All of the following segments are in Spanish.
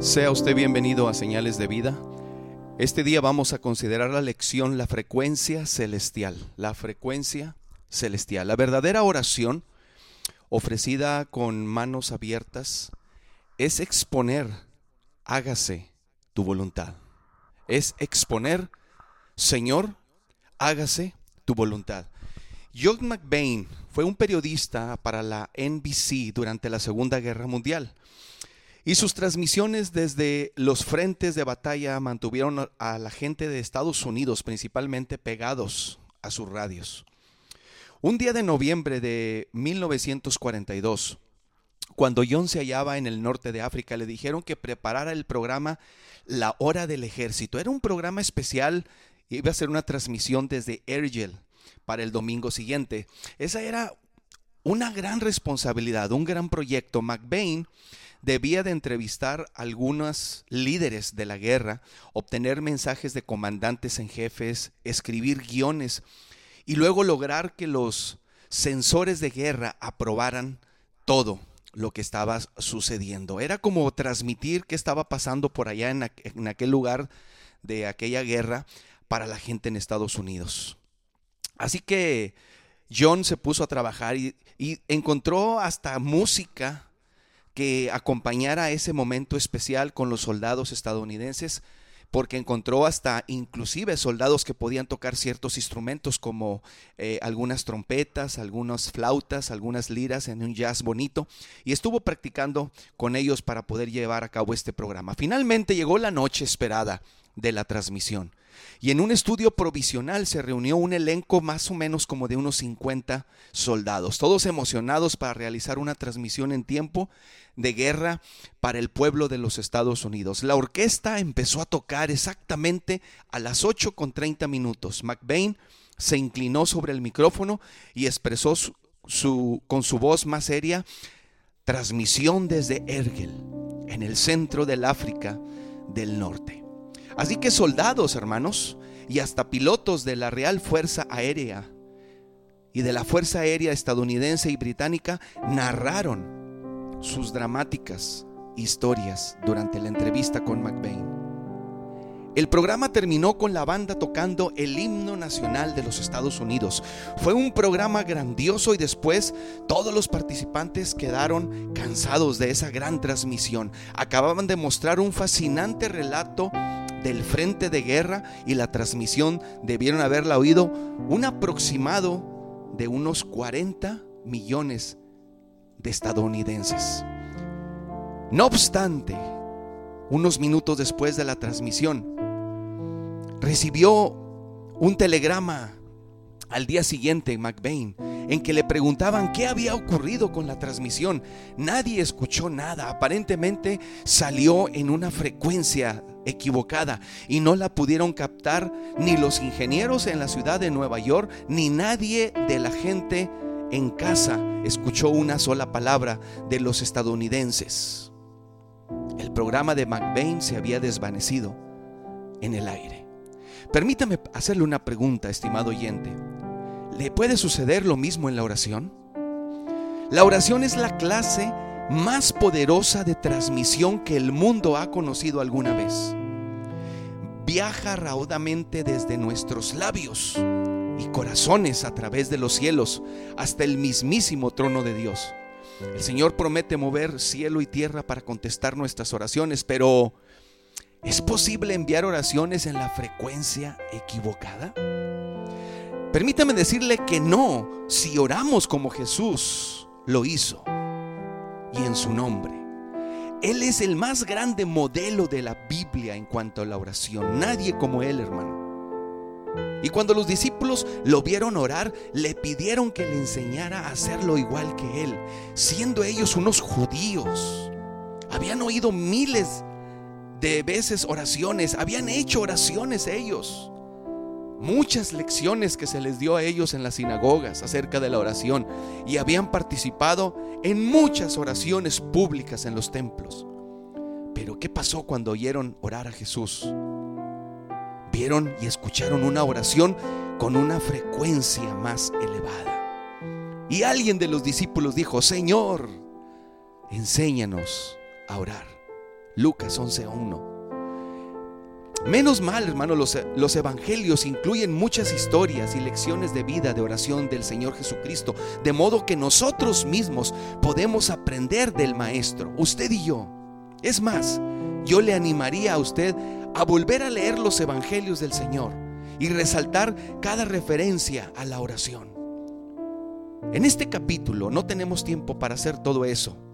Sea usted bienvenido a Señales de Vida. Este día vamos a considerar la lección la frecuencia celestial, la frecuencia celestial. La verdadera oración ofrecida con manos abiertas es exponer, hágase tu voluntad. Es exponer, Señor, hágase tu voluntad. John McBain fue un periodista para la NBC durante la Segunda Guerra Mundial. Y sus transmisiones desde los frentes de batalla mantuvieron a la gente de Estados Unidos principalmente pegados a sus radios. Un día de noviembre de 1942, cuando John se hallaba en el norte de África, le dijeron que preparara el programa La Hora del Ejército. Era un programa especial, iba a ser una transmisión desde Ergel para el domingo siguiente. Esa era una gran responsabilidad, un gran proyecto. McBain debía de entrevistar a algunos líderes de la guerra, obtener mensajes de comandantes en jefes, escribir guiones y luego lograr que los sensores de guerra aprobaran todo lo que estaba sucediendo. Era como transmitir qué estaba pasando por allá en, aquel lugar de aquella guerra para la gente en Estados Unidos. Así que John se puso a trabajar y encontró hasta música que acompañara ese momento especial con los soldados estadounidenses, porque encontró hasta inclusive soldados que podían tocar ciertos instrumentos como eh, algunas trompetas, algunas flautas, algunas liras en un jazz bonito, y estuvo practicando con ellos para poder llevar a cabo este programa. Finalmente llegó la noche esperada de la transmisión. Y en un estudio provisional se reunió un elenco más o menos como de unos 50 soldados, todos emocionados para realizar una transmisión en tiempo de guerra para el pueblo de los Estados Unidos. La orquesta empezó a tocar exactamente a las 8 con 30 minutos. McBain se inclinó sobre el micrófono y expresó su, con su voz más seria, transmisión desde Ergel, en el centro del África del Norte. Así que soldados, hermanos, y hasta pilotos de la Real Fuerza Aérea y de la Fuerza Aérea estadounidense y británica narraron sus dramáticas historias durante la entrevista con McBain. El programa terminó con la banda tocando el himno nacional de los Estados Unidos. Fue un programa grandioso y después todos los participantes quedaron cansados de esa gran transmisión. Acababan de mostrar un fascinante relato del frente de guerra y la transmisión debieron haberla oído un aproximado de unos 40 millones de estadounidenses. No obstante, unos minutos después de la transmisión, recibió un telegrama al día siguiente McBain en que le preguntaban qué había ocurrido con la transmisión. Nadie escuchó nada, aparentemente salió en una frecuencia equivocada y no la pudieron captar ni los ingenieros en la ciudad de Nueva York ni nadie de la gente en casa escuchó una sola palabra de los estadounidenses. El programa de McBain se había desvanecido en el aire. Permítame hacerle una pregunta, estimado oyente. ¿Le puede suceder lo mismo en la oración? La oración es la clase más poderosa de transmisión que el mundo ha conocido alguna vez. Viaja raudamente desde nuestros labios y corazones a través de los cielos hasta el mismísimo trono de Dios. El Señor promete mover cielo y tierra para contestar nuestras oraciones, pero ¿es posible enviar oraciones en la frecuencia equivocada? Permítame decirle que no si oramos como Jesús lo hizo y en su nombre. Él es el más grande modelo de la Biblia en cuanto a la oración. Nadie como Él, hermano. Y cuando los discípulos lo vieron orar, le pidieron que le enseñara a hacerlo igual que Él, siendo ellos unos judíos. Habían oído miles de veces oraciones, habían hecho oraciones ellos muchas lecciones que se les dio a ellos en las sinagogas acerca de la oración y habían participado en muchas oraciones públicas en los templos. Pero ¿qué pasó cuando oyeron orar a Jesús? Vieron y escucharon una oración con una frecuencia más elevada. Y alguien de los discípulos dijo, Señor, enséñanos a orar Lucas 11.1. Menos mal, hermano, los, los, evangelios incluyen muchas historias y lecciones de vida, de oración del Señor Jesucristo, de modo que nosotros mismos podemos aprender del Maestro, usted y yo. Es más, yo le animaría a usted a volver a leer los evangelios del Señor y resaltar cada referencia a la oración. En este capítulo no tenemos tiempo para hacer todo eso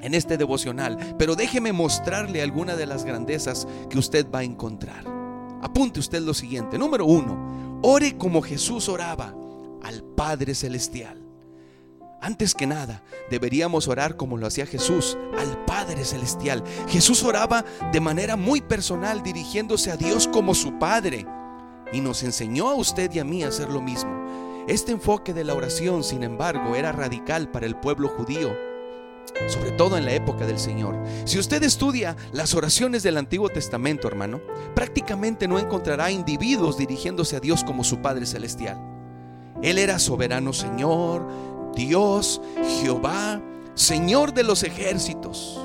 en este devocional, pero déjeme mostrarle alguna de las grandezas que usted va a encontrar. Apunte usted lo siguiente. Número uno, ore como Jesús oraba al Padre Celestial. Antes que nada, deberíamos orar como lo hacía Jesús, al Padre Celestial. Jesús oraba de manera muy personal, dirigiéndose a Dios como su Padre. Y nos enseñó a usted y a mí a hacer lo mismo. Este enfoque de la oración, sin embargo, era radical para el pueblo judío sobre todo en la época del Señor. Si usted estudia las oraciones del Antiguo Testamento, hermano, prácticamente no encontrará individuos dirigiéndose a Dios como su Padre Celestial. Él era soberano Señor, Dios, Jehová, Señor de los ejércitos.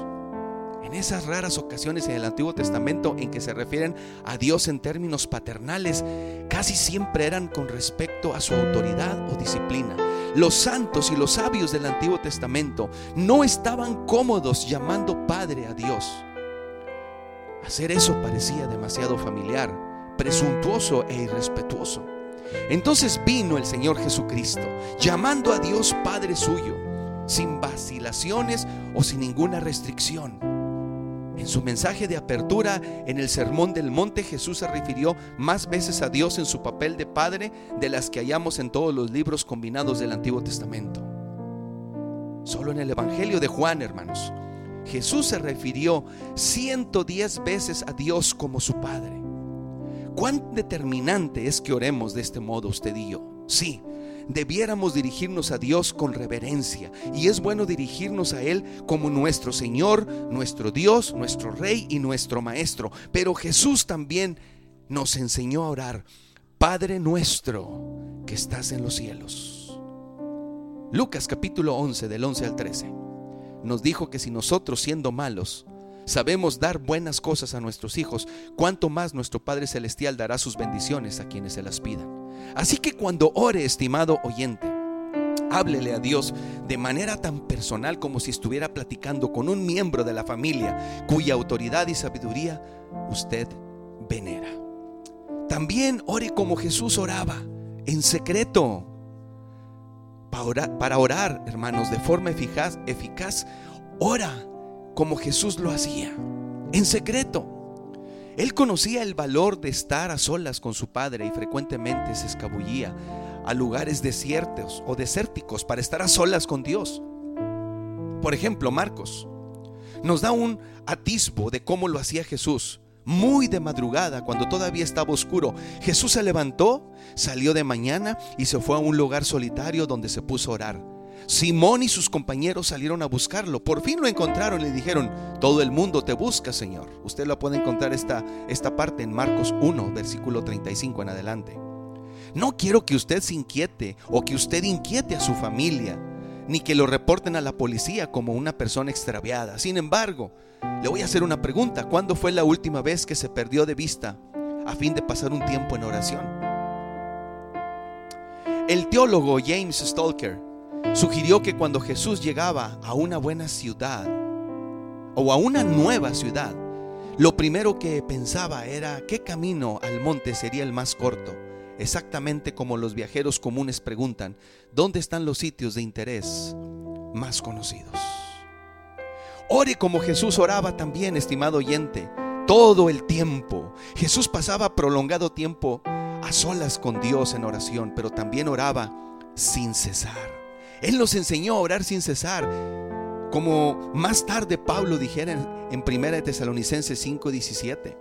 En esas raras ocasiones en el Antiguo Testamento en que se refieren a Dios en términos paternales, casi siempre eran con respecto a su autoridad o disciplina. Los santos y los sabios del Antiguo Testamento no estaban cómodos llamando Padre a Dios. Hacer eso parecía demasiado familiar, presuntuoso e irrespetuoso. Entonces vino el Señor Jesucristo, llamando a Dios Padre suyo, sin vacilaciones o sin ninguna restricción. En su mensaje de apertura en el Sermón del Monte, Jesús se refirió más veces a Dios en su papel de Padre de las que hallamos en todos los libros combinados del Antiguo Testamento. Solo en el Evangelio de Juan, hermanos, Jesús se refirió 110 veces a Dios como su Padre. ¿Cuán determinante es que oremos de este modo usted y yo? Sí, debiéramos dirigirnos a Dios con reverencia. Y es bueno dirigirnos a Él como nuestro Señor, nuestro Dios, nuestro Rey y nuestro Maestro. Pero Jesús también nos enseñó a orar, Padre nuestro que estás en los cielos. Lucas capítulo 11 del 11 al 13 nos dijo que si nosotros siendo malos, sabemos dar buenas cosas a nuestros hijos, cuánto más nuestro Padre Celestial dará sus bendiciones a quienes se las pidan. Así que cuando ore, estimado oyente, háblele a Dios de manera tan personal como si estuviera platicando con un miembro de la familia cuya autoridad y sabiduría usted venera. También ore como Jesús oraba, en secreto. Para orar, hermanos, de forma eficaz, ora como Jesús lo hacía, en secreto. Él conocía el valor de estar a solas con su padre y frecuentemente se escabullía a lugares desiertos o desérticos para estar a solas con Dios. Por ejemplo, Marcos nos da un atisbo de cómo lo hacía Jesús. Muy de madrugada, cuando todavía estaba oscuro, Jesús se levantó, salió de mañana y se fue a un lugar solitario donde se puso a orar. Simón y sus compañeros salieron a buscarlo. Por fin lo encontraron y le dijeron, todo el mundo te busca, Señor. Usted la puede encontrar esta, esta parte en Marcos 1, versículo 35 en adelante. No quiero que usted se inquiete o que usted inquiete a su familia, ni que lo reporten a la policía como una persona extraviada. Sin embargo, le voy a hacer una pregunta. ¿Cuándo fue la última vez que se perdió de vista a fin de pasar un tiempo en oración? El teólogo James Stalker sugirió que cuando Jesús llegaba a una buena ciudad o a una nueva ciudad, lo primero que pensaba era qué camino al monte sería el más corto, exactamente como los viajeros comunes preguntan, ¿dónde están los sitios de interés más conocidos? Ore como Jesús oraba también, estimado oyente, todo el tiempo. Jesús pasaba prolongado tiempo a solas con Dios en oración, pero también oraba sin cesar. Él nos enseñó a orar sin cesar. Como más tarde Pablo dijera en 1 Tesalonicenses 5:17.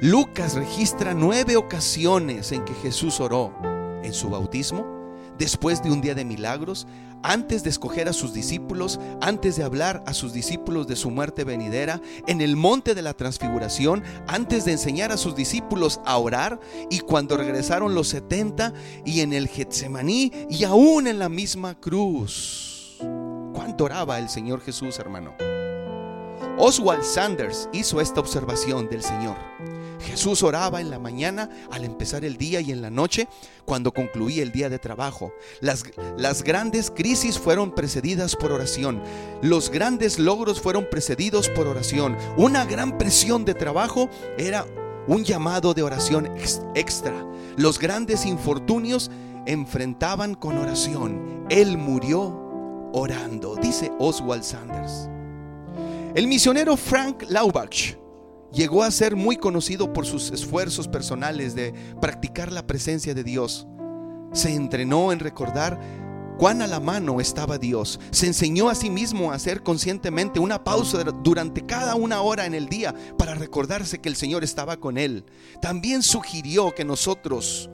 Lucas registra nueve ocasiones en que Jesús oró. En su bautismo, después de un día de milagros, antes de escoger a sus discípulos, antes de hablar a sus discípulos de su muerte venidera, en el monte de la transfiguración, antes de enseñar a sus discípulos a orar, y cuando regresaron los setenta, y en el Getsemaní, y aún en la misma cruz. ¿Cuánto oraba el Señor Jesús, hermano? Oswald Sanders hizo esta observación del Señor. Jesús oraba en la mañana al empezar el día y en la noche cuando concluía el día de trabajo. Las, las, grandes crisis fueron precedidas por oración. Los grandes logros fueron precedidos por oración. Una gran presión de trabajo era un llamado de oración extra. Los grandes infortunios enfrentaban con oración. Él murió orando, dice Oswald Sanders. El misionero Frank Laubach llegó a ser muy conocido por sus esfuerzos personales de practicar la presencia de Dios. Se entrenó en recordar cuán a la mano estaba Dios. Se enseñó a sí mismo a hacer conscientemente una pausa durante cada una hora en el día para recordarse que el Señor estaba con él. También sugirió que nosotros,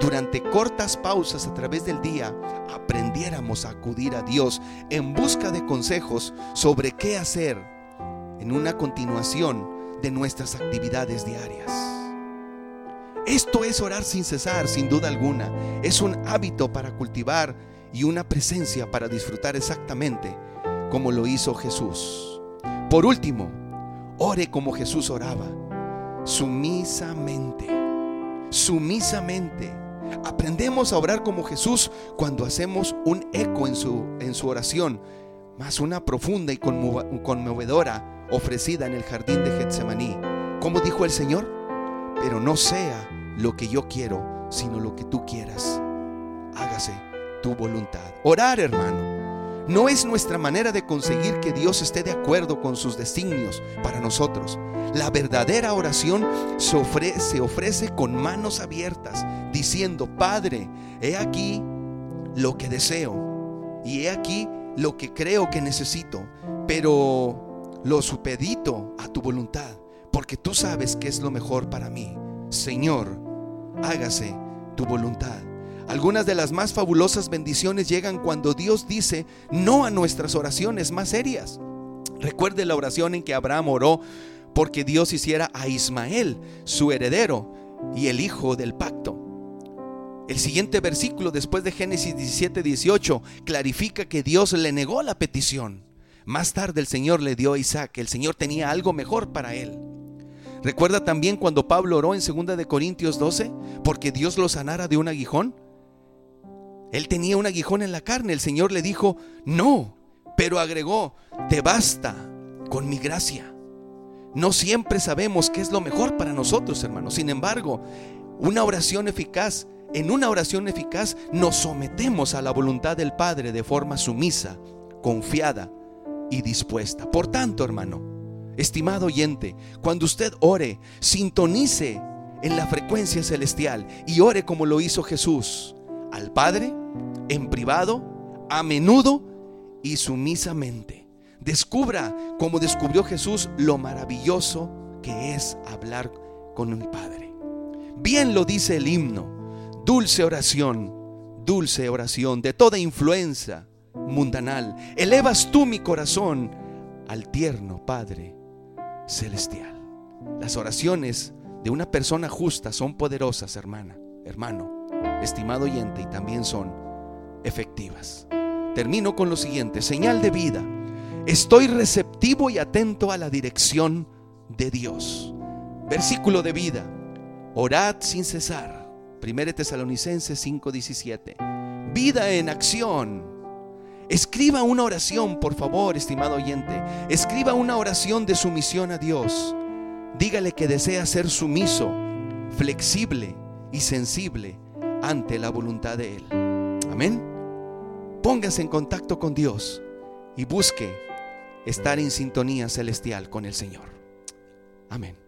durante cortas pausas a través del día, aprendiéramos a acudir a Dios en busca de consejos sobre qué hacer en una continuación de nuestras actividades diarias. Esto es orar sin cesar, sin duda alguna. Es un hábito para cultivar y una presencia para disfrutar exactamente como lo hizo Jesús. Por último, ore como Jesús oraba, sumisamente, sumisamente. Aprendemos a orar como Jesús cuando hacemos un eco en su, en su oración, más una profunda y conmovedora ofrecida en el jardín de Getsemaní. Como dijo el Señor? Pero no sea lo que yo quiero, sino lo que tú quieras. Hágase tu voluntad. Orar, hermano, no es nuestra manera de conseguir que Dios esté de acuerdo con sus designios para nosotros. La verdadera oración se ofrece, se ofrece con manos abiertas, diciendo, Padre, he aquí lo que deseo y he aquí lo que creo que necesito, pero lo supedito a tu voluntad, porque tú sabes que es lo mejor para mí. Señor, hágase tu voluntad. Algunas de las más fabulosas bendiciones llegan cuando Dios dice no a nuestras oraciones más serias. Recuerde la oración en que Abraham oró porque Dios hiciera a Ismael su heredero y el hijo del pacto. El siguiente versículo después de Génesis 17, 18 clarifica que Dios le negó la petición. Más tarde el Señor le dio a Isaac, el Señor tenía algo mejor para él. ¿Recuerda también cuando Pablo oró en 2 de Corintios 12 porque Dios lo sanara de un aguijón? Él tenía un aguijón en la carne, el Señor le dijo, "No", pero agregó, "Te basta con mi gracia." No siempre sabemos qué es lo mejor para nosotros, hermanos. Sin embargo, una oración eficaz, en una oración eficaz nos sometemos a la voluntad del Padre de forma sumisa, confiada y dispuesta. Por tanto, hermano, estimado oyente, cuando usted ore, sintonice en la frecuencia celestial y ore como lo hizo Jesús, al Padre, en privado, a menudo y sumisamente. Descubra, como descubrió Jesús, lo maravilloso que es hablar con el Padre. Bien lo dice el himno, dulce oración, dulce oración de toda influencia mundanal. Elevas tú mi corazón al tierno Padre celestial. Las oraciones de una persona justa son poderosas, hermana, hermano, estimado oyente, y también son efectivas. Termino con lo siguiente, señal de vida. Estoy receptivo y atento a la dirección de Dios. Versículo de vida. Orad sin cesar. 1 Tesalonicenses 5:17. Vida en acción Escriba una oración, por favor, estimado oyente. Escriba una oración de sumisión a Dios. Dígale que desea ser sumiso, flexible y sensible ante la voluntad de Él. Amén. Póngase en contacto con Dios y busque estar en sintonía celestial con el Señor. Amén.